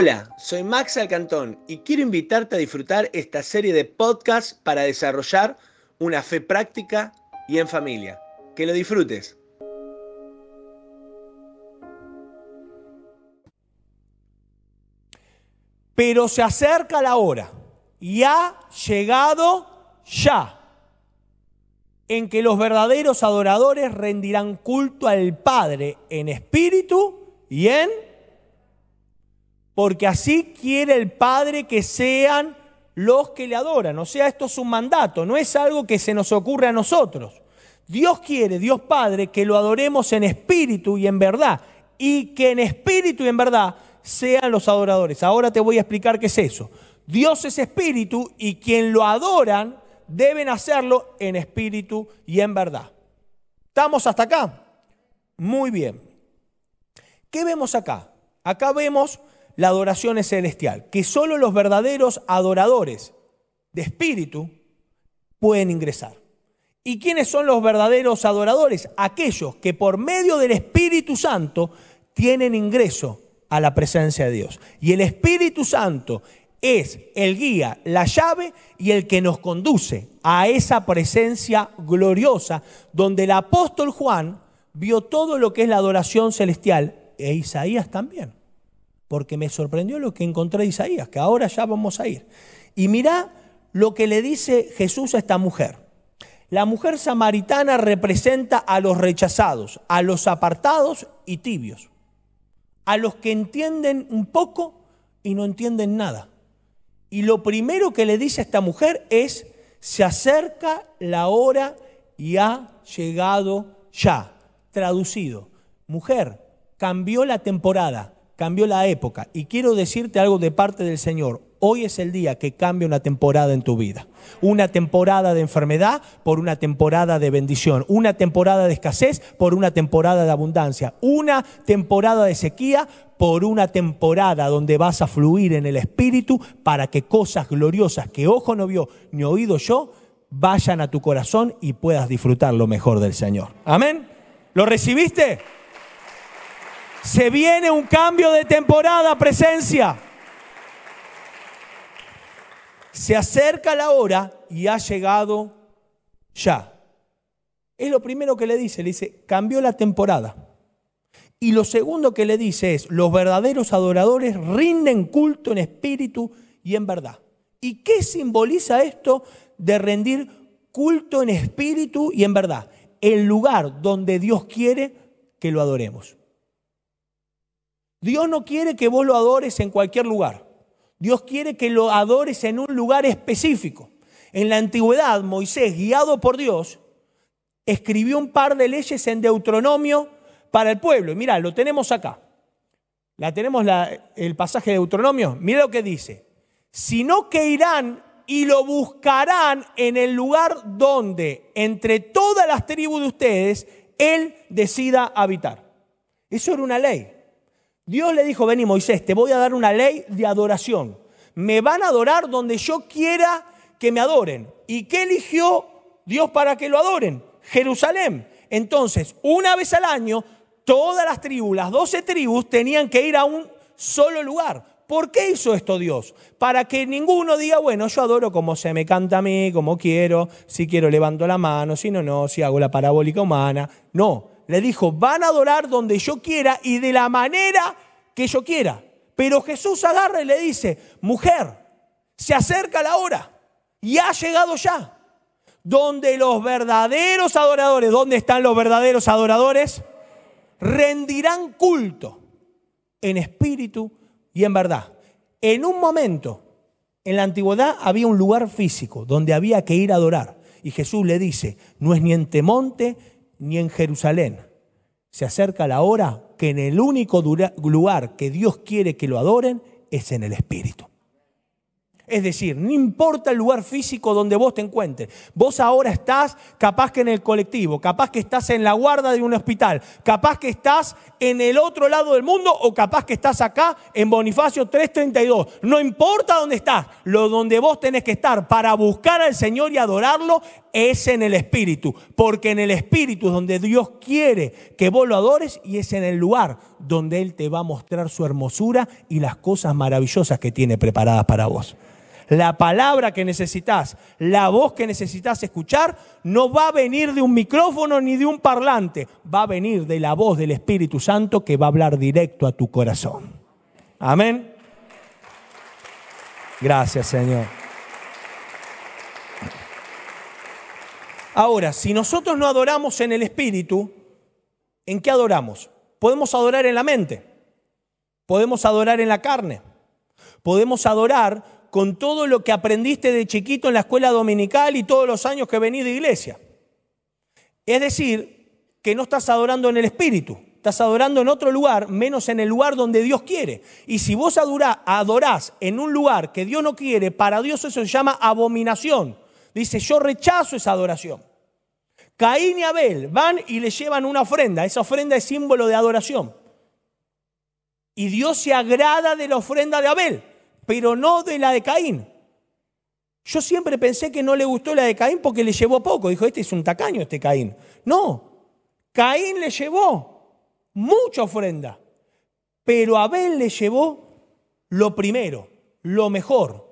Hola, soy Max Alcantón y quiero invitarte a disfrutar esta serie de podcasts para desarrollar una fe práctica y en familia. Que lo disfrutes. Pero se acerca la hora y ha llegado ya en que los verdaderos adoradores rendirán culto al Padre en espíritu y en... Porque así quiere el Padre que sean los que le adoran. O sea, esto es un mandato, no es algo que se nos ocurre a nosotros. Dios quiere, Dios Padre, que lo adoremos en espíritu y en verdad. Y que en espíritu y en verdad sean los adoradores. Ahora te voy a explicar qué es eso. Dios es espíritu y quien lo adoran deben hacerlo en espíritu y en verdad. ¿Estamos hasta acá? Muy bien. ¿Qué vemos acá? Acá vemos la adoración celestial, que solo los verdaderos adoradores de espíritu pueden ingresar. ¿Y quiénes son los verdaderos adoradores? Aquellos que por medio del Espíritu Santo tienen ingreso a la presencia de Dios. Y el Espíritu Santo es el guía, la llave y el que nos conduce a esa presencia gloriosa donde el apóstol Juan vio todo lo que es la adoración celestial e Isaías también. Porque me sorprendió lo que encontré de Isaías, que ahora ya vamos a ir. Y mirá lo que le dice Jesús a esta mujer. La mujer samaritana representa a los rechazados, a los apartados y tibios, a los que entienden un poco y no entienden nada y lo primero que le dice a esta mujer es, se acerca la hora y ha llegado ya. Traducido, mujer, cambió la temporada, cambió la época. Y quiero decirte algo de parte del Señor. Hoy es el día que cambia una temporada en tu vida. Una temporada de enfermedad por una temporada de bendición. Una temporada de escasez por una temporada de abundancia. Una temporada de sequía por una temporada donde vas a fluir en el Espíritu para que cosas gloriosas que ojo no vio ni oído yo vayan a tu corazón y puedas disfrutar lo mejor del Señor. Amén. ¿Lo recibiste? Se viene un cambio de temporada, presencia. Se acerca la hora y ha llegado ya. Es lo primero que le dice, le dice, cambió la temporada. Y lo segundo que le dice es, los verdaderos adoradores rinden culto en espíritu y en verdad. ¿Y qué simboliza esto de rendir culto en espíritu y en verdad? El lugar donde Dios quiere que lo adoremos. Dios no quiere que vos lo adores en cualquier lugar. Dios quiere que lo adores en un lugar específico. En la antigüedad, Moisés, guiado por Dios, escribió un par de leyes en Deuteronomio para el pueblo. Y mira, lo tenemos acá. La tenemos el pasaje de Deuteronomio. Mira lo que dice. Sino que irán y lo buscarán en el lugar donde, entre todas las tribus de ustedes, Él decida habitar. Eso era una ley. Dios le dijo, ven y Moisés, te voy a dar una ley de adoración. Me van a adorar donde yo quiera que me adoren. ¿Y qué eligió Dios para que lo adoren? Jerusalén. Entonces, una vez al año, todas las tribus, las doce tribus, tenían que ir a un solo lugar. ¿Por qué hizo esto Dios? Para que ninguno diga, bueno, yo adoro como se me canta a mí, como quiero, si quiero levanto la mano, si no, no, si hago la parabólica humana. No, le dijo, van a adorar donde yo quiera y de la manera que yo quiera. Pero Jesús agarra y le dice, mujer, se acerca la hora y ha llegado ya. Donde los verdaderos adoradores, ¿dónde están los verdaderos adoradores? Rendirán culto en espíritu y en verdad. En un momento, en la antigüedad había un lugar físico donde había que ir a adorar. Y Jesús le dice, no es ni en Temonte ni en Jerusalén. Se acerca la hora que en el único lugar que Dios quiere que lo adoren es en el Espíritu. Es decir, no importa el lugar físico donde vos te encuentres. Vos ahora estás capaz que en el colectivo, capaz que estás en la guarda de un hospital, capaz que estás en el otro lado del mundo o capaz que estás acá en Bonifacio 332. No importa dónde estás, lo donde vos tenés que estar para buscar al Señor y adorarlo es en el Espíritu. Porque en el Espíritu es donde Dios quiere que vos lo adores y es en el lugar donde Él te va a mostrar su hermosura y las cosas maravillosas que tiene preparadas para vos la palabra que necesitas, la voz que necesitas escuchar, no va a venir de un micrófono ni de un parlante, va a venir de la voz del Espíritu Santo que va a hablar directo a tu corazón. Amén. Gracias, Señor. Ahora, si nosotros no adoramos en el Espíritu, ¿en qué adoramos? Podemos adorar en la mente, podemos adorar en la carne, podemos adorar con todo lo que aprendiste de chiquito en la escuela dominical y todos los años que venís de iglesia. Es decir, que no estás adorando en el Espíritu, estás adorando en otro lugar, menos en el lugar donde Dios quiere. Y si vos adorás en un lugar que Dios no quiere, para Dios eso se llama abominación. Dice, yo rechazo esa adoración. Caín y Abel van y le llevan una ofrenda. Esa ofrenda es símbolo de adoración. Y Dios se agrada de la ofrenda de Abel pero no de la de Caín. Yo siempre pensé que no le gustó la de Caín porque le llevó poco. Dijo, este es un tacaño, este Caín. No, Caín le llevó mucha ofrenda, pero Abel le llevó lo primero, lo mejor,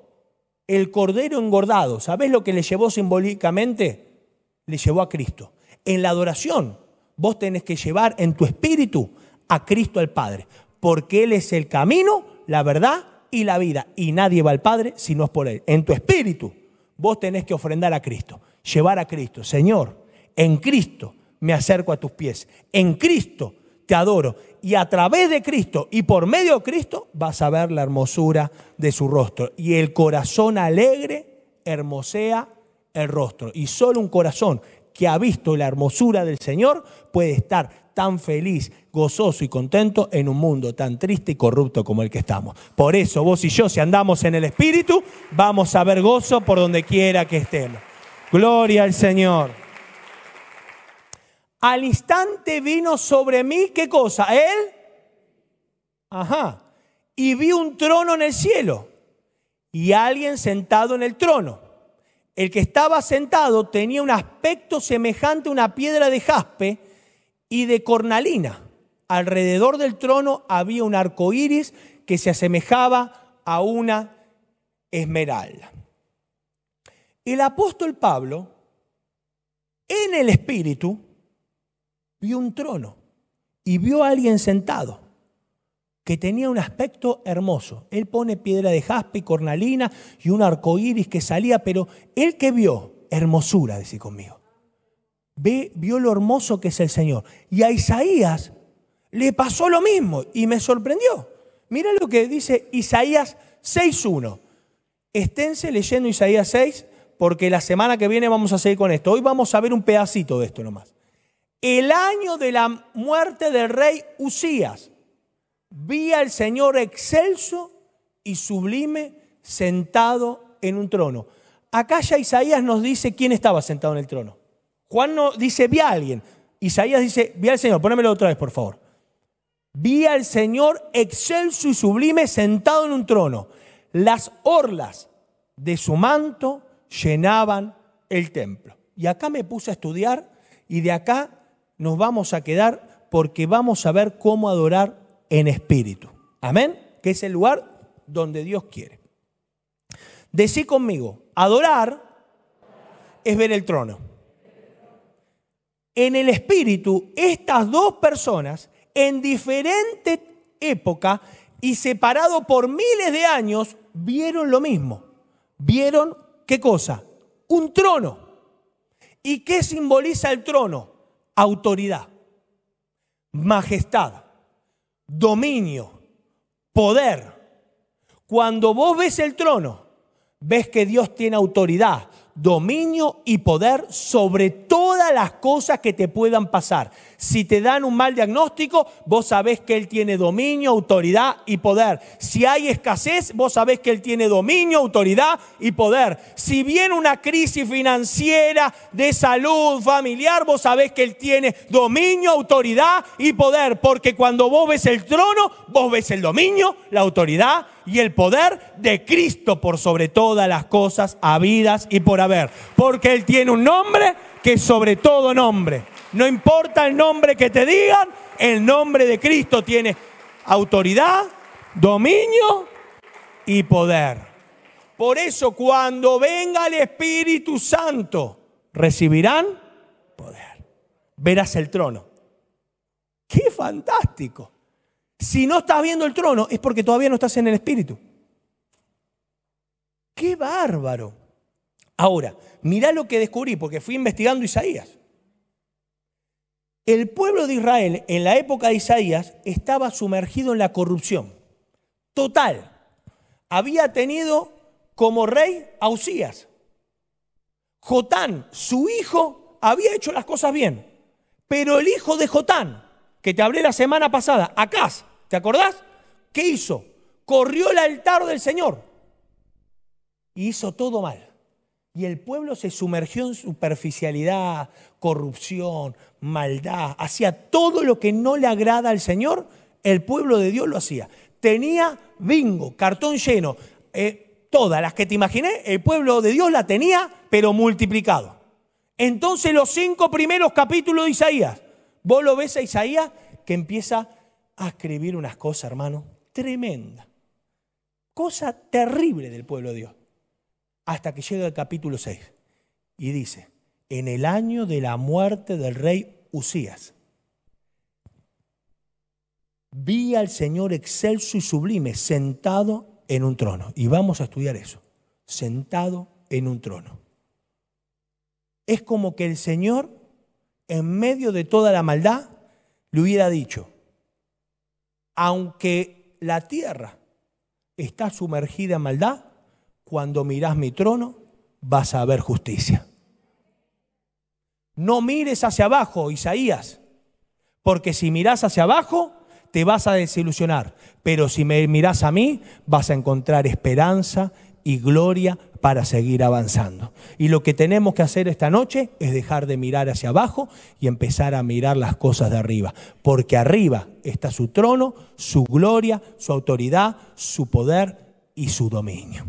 el cordero engordado. ¿Sabes lo que le llevó simbólicamente? Le llevó a Cristo. En la adoración, vos tenés que llevar en tu espíritu a Cristo al Padre, porque Él es el camino, la verdad y la vida. Y nadie va al Padre si no es por Él. En tu espíritu, vos tenés que ofrendar a Cristo, llevar a Cristo. Señor, en Cristo me acerco a tus pies. En Cristo te adoro. Y a través de Cristo y por medio de Cristo vas a ver la hermosura de su rostro. Y el corazón alegre hermosea el rostro. Y solo un corazón que ha visto la hermosura del Señor puede estar tan feliz, gozoso y contento en un mundo tan triste y corrupto como el que estamos. Por eso vos y yo, si andamos en el Espíritu, vamos a ver gozo por donde quiera que estemos. Gloria al Señor. Al instante vino sobre mí, ¿qué cosa? Él. Ajá. Y vi un trono en el cielo y alguien sentado en el trono. El que estaba sentado tenía un aspecto semejante a una piedra de jaspe y de cornalina. Alrededor del trono había un arco iris que se asemejaba a una esmeralda. El apóstol Pablo, en el espíritu, vio un trono y vio a alguien sentado que tenía un aspecto hermoso. Él pone piedra de jaspe y cornalina y un arco iris que salía, pero él que vio hermosura, decía conmigo vio lo hermoso que es el Señor. Y a Isaías le pasó lo mismo y me sorprendió. Mira lo que dice Isaías 6.1. Esténse leyendo Isaías 6 porque la semana que viene vamos a seguir con esto. Hoy vamos a ver un pedacito de esto nomás. El año de la muerte del rey Usías, vi al Señor excelso y sublime sentado en un trono. Acá ya Isaías nos dice quién estaba sentado en el trono. Juan no dice, vi a alguien. Isaías dice, vi al Señor. Pónemelo otra vez, por favor. Vi al Señor excelso y sublime sentado en un trono. Las orlas de su manto llenaban el templo. Y acá me puse a estudiar y de acá nos vamos a quedar porque vamos a ver cómo adorar en espíritu. Amén. Que es el lugar donde Dios quiere. Decí conmigo, adorar es ver el trono en el espíritu, estas dos personas en diferente época y separado por miles de años, vieron lo mismo. Vieron qué cosa? Un trono. ¿Y qué simboliza el trono? Autoridad, majestad, dominio, poder. Cuando vos ves el trono, ves que Dios tiene autoridad, dominio y poder sobre todas las cosas que te puedan pasar. Si te dan un mal diagnóstico, vos sabés que Él tiene dominio, autoridad y poder. Si hay escasez, vos sabés que Él tiene dominio, autoridad y poder. Si viene una crisis financiera, de salud, familiar, vos sabés que Él tiene dominio, autoridad y poder. Porque cuando vos ves el trono, vos ves el dominio, la autoridad y el poder de Cristo por sobre todas las cosas habidas y por haber. Porque Él tiene un nombre que sobre todo nombre. No importa el nombre que te digan, el nombre de Cristo tiene autoridad, dominio y poder. Por eso cuando venga el Espíritu Santo, recibirán poder. Verás el trono. ¡Qué fantástico! Si no estás viendo el trono es porque todavía no estás en el Espíritu. ¡Qué bárbaro! Ahora, mirá lo que descubrí, porque fui investigando Isaías. El pueblo de Israel en la época de Isaías estaba sumergido en la corrupción. Total. Había tenido como rey a Usías. Jotán, su hijo, había hecho las cosas bien. Pero el hijo de Jotán, que te hablé la semana pasada, Acaz, ¿te acordás? ¿Qué hizo? Corrió el altar del Señor y hizo todo mal. Y el pueblo se sumergió en superficialidad, corrupción, maldad, hacía todo lo que no le agrada al Señor, el pueblo de Dios lo hacía. Tenía bingo, cartón lleno, eh, todas las que te imaginé, el pueblo de Dios la tenía, pero multiplicado. Entonces los cinco primeros capítulos de Isaías, Vos lo ves a Isaías que empieza a escribir unas cosas, hermano, tremenda. Cosa terrible del pueblo de Dios. Hasta que llega el capítulo 6 y dice, en el año de la muerte del rey Usías, vi al Señor excelso y sublime sentado en un trono. Y vamos a estudiar eso, sentado en un trono. Es como que el Señor en medio de toda la maldad, le hubiera dicho, aunque la tierra está sumergida en maldad, cuando mirás mi trono vas a ver justicia. No mires hacia abajo, Isaías, porque si miras hacia abajo te vas a desilusionar, pero si me miras a mí vas a encontrar esperanza y gloria para seguir avanzando. Y lo que tenemos que hacer esta noche es dejar de mirar hacia abajo y empezar a mirar las cosas de arriba, porque arriba está su trono, su gloria, su autoridad, su poder y su dominio.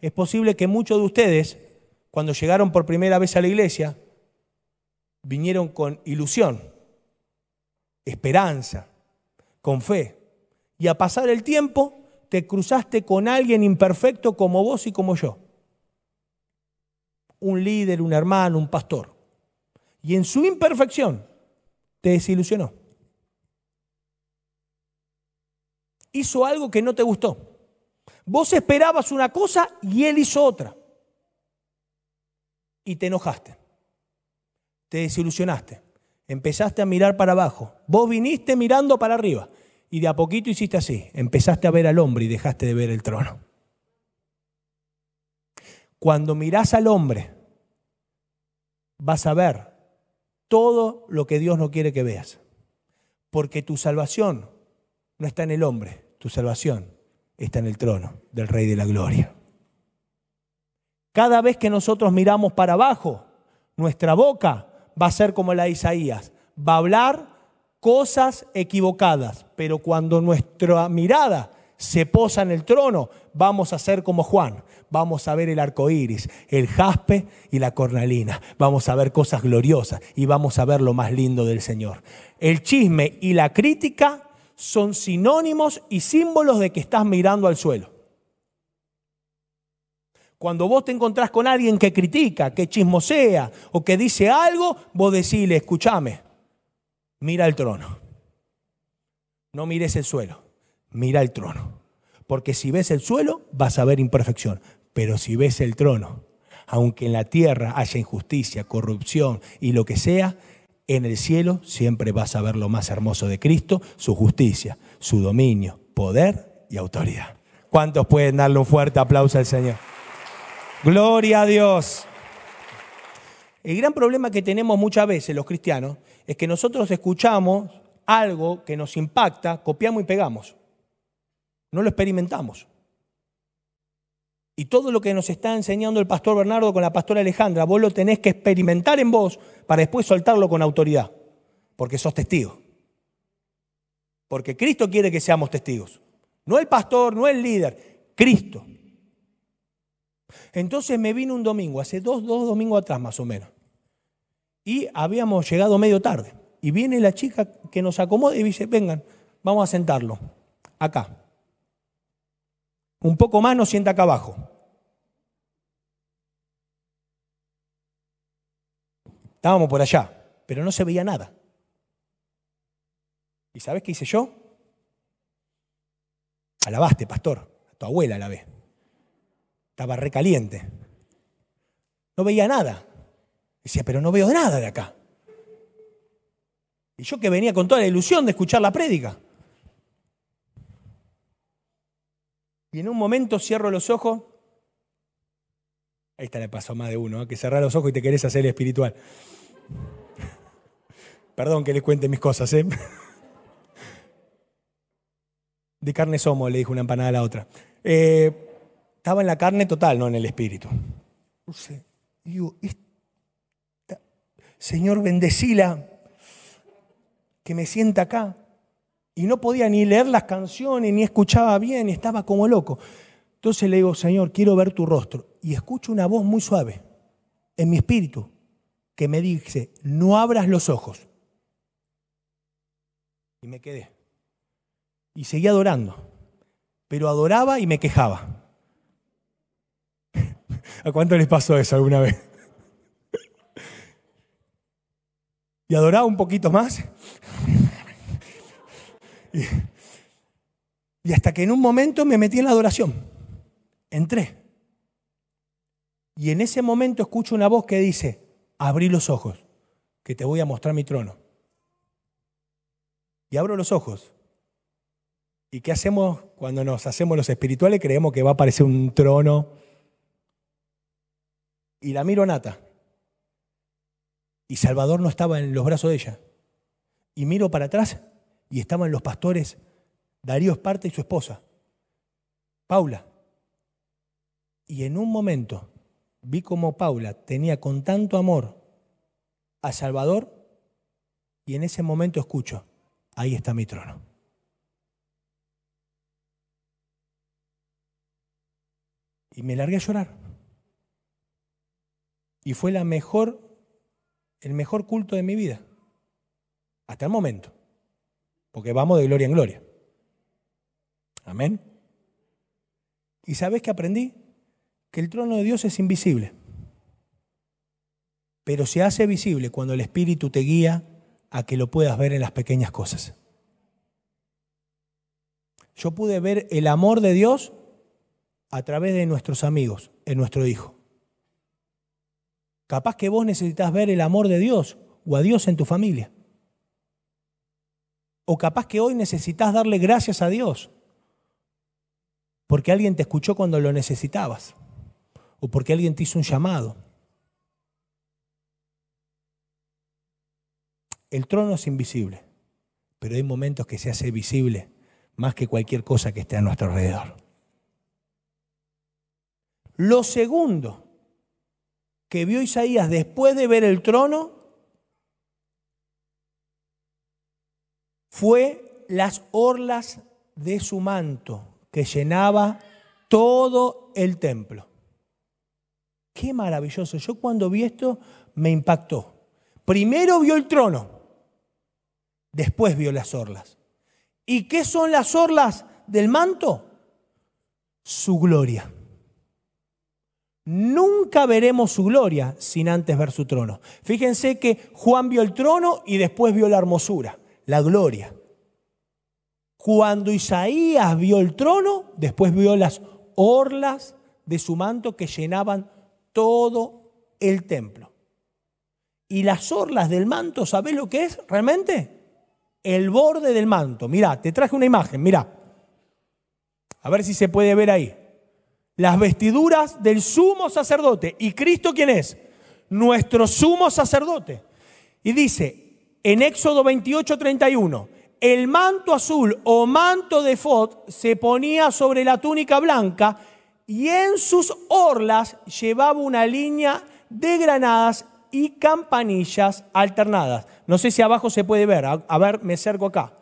Es posible que muchos de ustedes, cuando llegaron por primera vez a la iglesia, vinieron con ilusión, esperanza, con fe. Y a pasar el tiempo te cruzaste con alguien imperfecto como vos y como yo. Un líder, un hermano, un pastor. Y en su imperfección te desilusionó. Hizo algo que no te gustó. Vos esperabas una cosa y él hizo otra. Y te enojaste. Te desilusionaste. Empezaste a mirar para abajo. Vos viniste mirando para arriba. Y de a poquito hiciste así, empezaste a ver al hombre y dejaste de ver el trono. Cuando mirás al hombre, vas a ver todo lo que Dios no quiere que veas. Porque tu salvación no está en el hombre, tu salvación está en el trono del Rey de la Gloria. Cada vez que nosotros miramos para abajo, nuestra boca va a ser como la de Isaías, va a hablar cosas equivocadas, pero cuando nuestra mirada se posa en el trono, vamos a ser como Juan. Vamos a ver el arco iris, el jaspe y la cornalina. Vamos a ver cosas gloriosas y vamos a ver lo más lindo del Señor. El chisme y la crítica son sinónimos y símbolos de que estás mirando al suelo. Cuando vos te encontrás con alguien que critica, que chismosea o que dice algo, vos decís, escúchame, mira el trono. No mires el suelo, mira el trono. Porque si ves el suelo, vas a ver imperfección. Pero si ves el trono, aunque en la tierra haya injusticia, corrupción y lo que sea, en el cielo siempre vas a ver lo más hermoso de Cristo, su justicia, su dominio, poder y autoridad. ¿Cuántos pueden darle un fuerte aplauso al Señor? Gloria a Dios. El gran problema que tenemos muchas veces los cristianos es que nosotros escuchamos algo que nos impacta, copiamos y pegamos. No lo experimentamos. Y todo lo que nos está enseñando el pastor Bernardo con la pastora Alejandra, vos lo tenés que experimentar en vos para después soltarlo con autoridad, porque sos testigo. Porque Cristo quiere que seamos testigos. No el pastor, no el líder, Cristo. Entonces me vino un domingo, hace dos, dos domingos atrás más o menos. Y habíamos llegado medio tarde. Y viene la chica que nos acomoda y dice, vengan, vamos a sentarlo. Acá. Un poco más nos sienta acá abajo. Estábamos por allá, pero no se veía nada. ¿Y sabes qué hice yo? Alabaste, pastor. A tu abuela la ve. Estaba recaliente. No veía nada. Decía, pero no veo nada de acá. Y yo que venía con toda la ilusión de escuchar la prédica. Y en un momento cierro los ojos. Ahí está, le pasó más de uno, ¿eh? que cerrar los ojos y te querés hacer espiritual. Perdón que les cuente mis cosas, ¿eh? De carne somos, le dijo una empanada a la otra. Eh, estaba en la carne total, no en el espíritu. Digo, Señor, bendecila, que me sienta acá. Y no podía ni leer las canciones, ni escuchaba bien, estaba como loco. Entonces le digo, Señor, quiero ver tu rostro. Y escucho una voz muy suave en mi espíritu que me dice, no abras los ojos. Y me quedé. Y seguía adorando. Pero adoraba y me quejaba. ¿A cuánto les pasó eso alguna vez? Y adoraba un poquito más y, hasta que en un momento me metí en la adoración. Entré. Y en ese momento escucho una voz que dice, abrí los ojos, que te voy a mostrar mi trono. Y abro los ojos. ¿Y qué hacemos cuando nos hacemos los espirituales? Creemos que va a aparecer un trono. Y la miro a Nata. Y Salvador no estaba en los brazos de ella. Y miro para atrás y estaban los pastores Darío Esparta y su esposa, Paula. Y en un momento vi como Paula tenía con tanto amor a Salvador y en ese momento escucho, ahí está mi trono. Y me largué a llorar. Y fue la mejor, el mejor culto de mi vida. Hasta el momento porque vamos de gloria en gloria. Amén. ¿Y sabes qué aprendí? Que el trono de Dios es invisible, pero se hace visible cuando el Espíritu te guía a que lo puedas ver en las pequeñas cosas. Yo pude ver el amor de Dios a través de nuestros amigos, en nuestro hijo. Capaz que vos necesitas ver el amor de Dios o a Dios en tu familia. O capaz que hoy necesitas darle gracias a Dios porque alguien te escuchó cuando lo necesitabas o porque alguien te hizo un llamado. El trono es invisible, pero hay momentos que se hace visible más que cualquier cosa que esté a nuestro alrededor. Lo segundo que vio Isaías después de ver el trono fue las orlas de su manto que llenaba todo el templo. Qué maravilloso. Yo cuando vi esto me impactó. Primero vio el trono, después vio las orlas. ¿Y qué son las orlas del manto? Su gloria. Nunca veremos su gloria sin antes ver su trono. Fíjense que Juan vio el trono y después vio la hermosura la gloria. Cuando Isaías vio el trono, después vio las orlas de su manto que llenaban todo el templo. Y las orlas del manto, ¿sabés lo que es realmente? El borde del manto. Mirá, te traje una imagen, mirá. A ver si se puede ver ahí. Las vestiduras del sumo sacerdote. ¿Y Cristo quién es? nuestro sumo sacerdote. Y dice en Éxodo 28, 31, el manto azul o manto de Fod se ponía sobre la túnica blanca y en sus orlas llevaba una línea de granadas y campanillas alternadas. No sé si abajo se puede ver, a, ver, me acerco acá,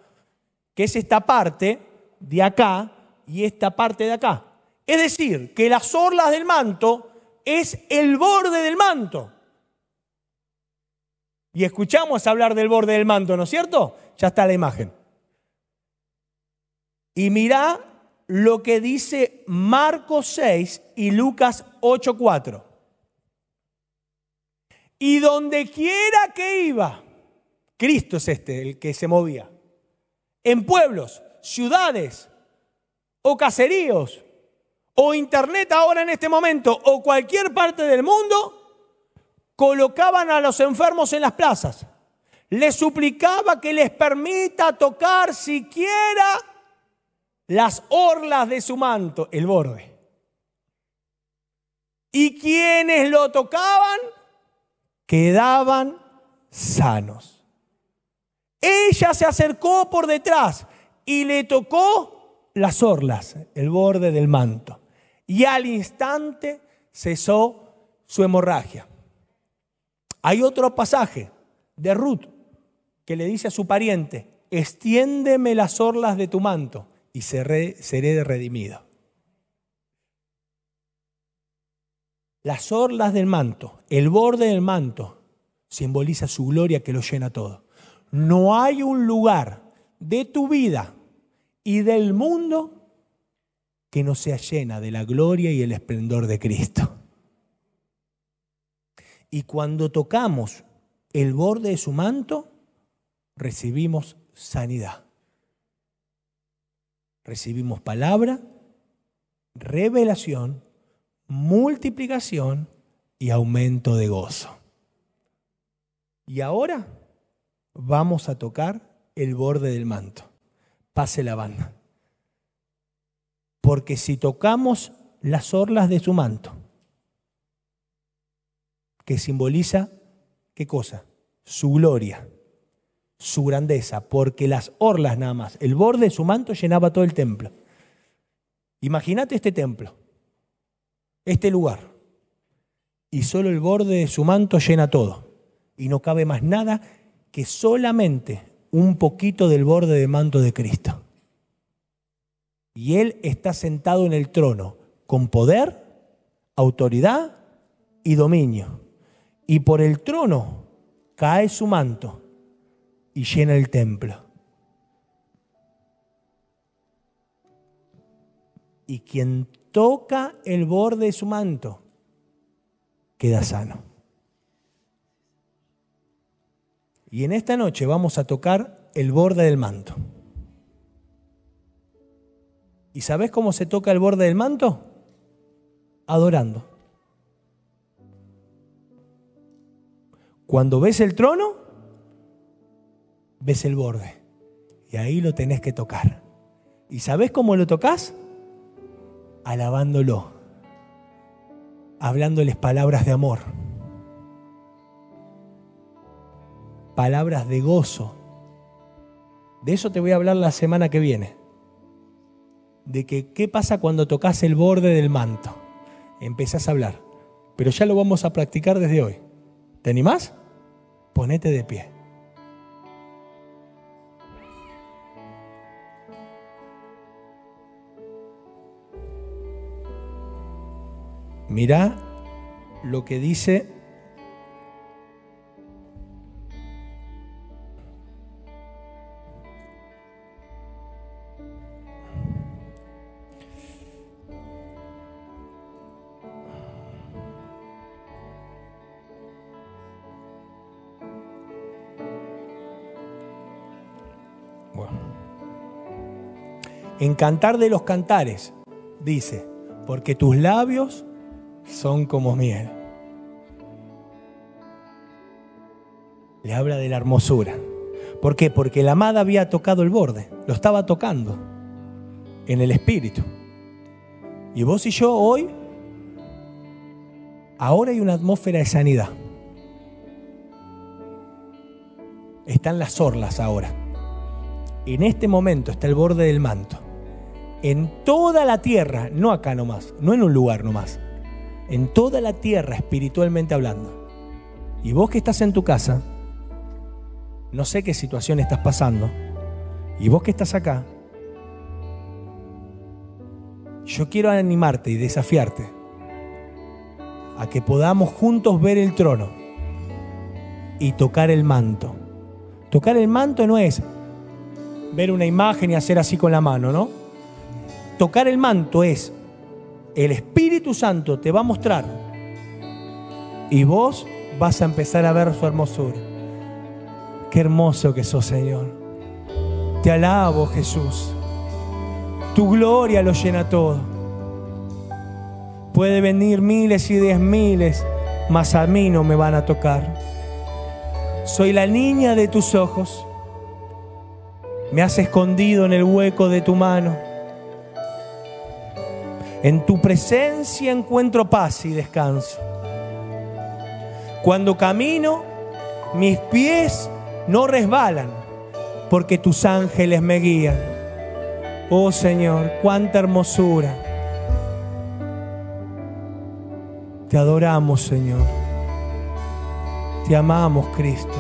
que es esta parte de acá y esta parte de acá. Es decir, que las orlas del manto es el borde del manto. Y escuchamos hablar del borde del manto, ¿no es cierto? Ya está la imagen. Y mirá lo que dice Marcos 6 y Lucas 8:4. Y donde quiera que iba, Cristo es este, el que se movía, en pueblos, ciudades o caseríos, o internet ahora en este momento, o cualquier parte del mundo, colocaban a los enfermos en las plazas. Les suplicaba que les permita tocar siquiera las orlas de su manto, el borde. Y quienes lo tocaban quedaban sanos. Ella se acercó por detrás y le tocó las orlas, el borde del manto. Y al instante cesó su hemorragia. Hay otro pasaje de Ruth que le dice a su pariente, extiéndeme las orlas de tu manto y seré, seré redimido. Las orlas del manto, el borde del manto, simboliza su gloria que lo llena todo. No hay un lugar de tu vida y del mundo que no sea llena de la gloria y el esplendor de Cristo. Y cuando tocamos el borde de su manto, recibimos sanidad recibimos palabra, revelación, multiplicación y aumento de gozo. Y ahora vamos a tocar el borde del manto. Pase la banda. Porque si tocamos las orlas de su manto, que simboliza, ¿qué cosa? Su gloria su grandeza, porque las orlas nada más, el borde de su manto llenaba todo el templo. Imagínate este templo, este lugar, y solo el borde de su manto llena todo, y no cabe más nada que solamente un poquito del borde del manto de Cristo. Y Él está sentado en el trono con poder, autoridad y dominio. Y por el trono cae su manto y llena el templo. Y quien toca el borde de su manto queda sano. Y en esta noche vamos a tocar el borde del manto. ¿Y sabes cómo se toca el borde del manto? Adorando. Cuando ves el trono, ves el borde. Y ahí lo tenés que tocar. ¿Y sabés cómo lo tocas? Alabándolo. Hablándoles palabras de amor. Palabras de gozo. De eso te voy a hablar la semana que viene. De que qué pasa cuando tocas el borde del manto. Empezás a hablar. Pero ya lo vamos a practicar desde hoy. ¿Te animás? Ponete de pie. Mira lo que dice En Cantar de los Cantares dice, porque tus labios son como miel. Le habla de la hermosura. ¿Por qué? Porque la amada había tocado el borde, lo estaba tocando en el espíritu. Y vos y yo hoy, ahora hay una atmósfera de sanidad. Están las orlas ahora. En este momento está el borde del manto. En toda la tierra, no acá nomás, no en un lugar nomás, en toda la tierra espiritualmente hablando. Y vos que estás en tu casa, no sé qué situación estás pasando, y vos que estás acá, yo quiero animarte y desafiarte a que podamos juntos ver el trono y tocar el manto. Tocar el manto no es ver una imagen y hacer así con la mano, ¿no? Tocar el manto es el Espíritu Santo te va a mostrar y vos vas a empezar a ver su hermosura. Qué hermoso que sos, Señor. Te alabo, Jesús. Tu gloria lo llena todo. Puede venir miles y diez miles, mas a mí no me van a tocar. Soy la niña de tus ojos. Me has escondido en el hueco de tu mano. En tu presencia encuentro paz y descanso. Cuando camino, mis pies no resbalan, porque tus ángeles me guían. Oh Señor, cuánta hermosura. Te adoramos, Señor. Te amamos, Cristo.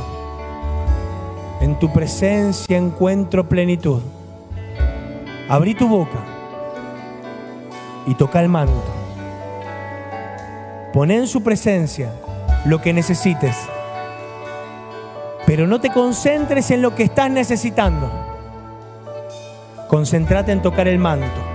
En tu presencia encuentro plenitud. Abrí tu boca y toca el manto. Pon en su presencia lo que necesites. Pero no te concentres en lo que estás necesitando. Concéntrate en tocar el manto.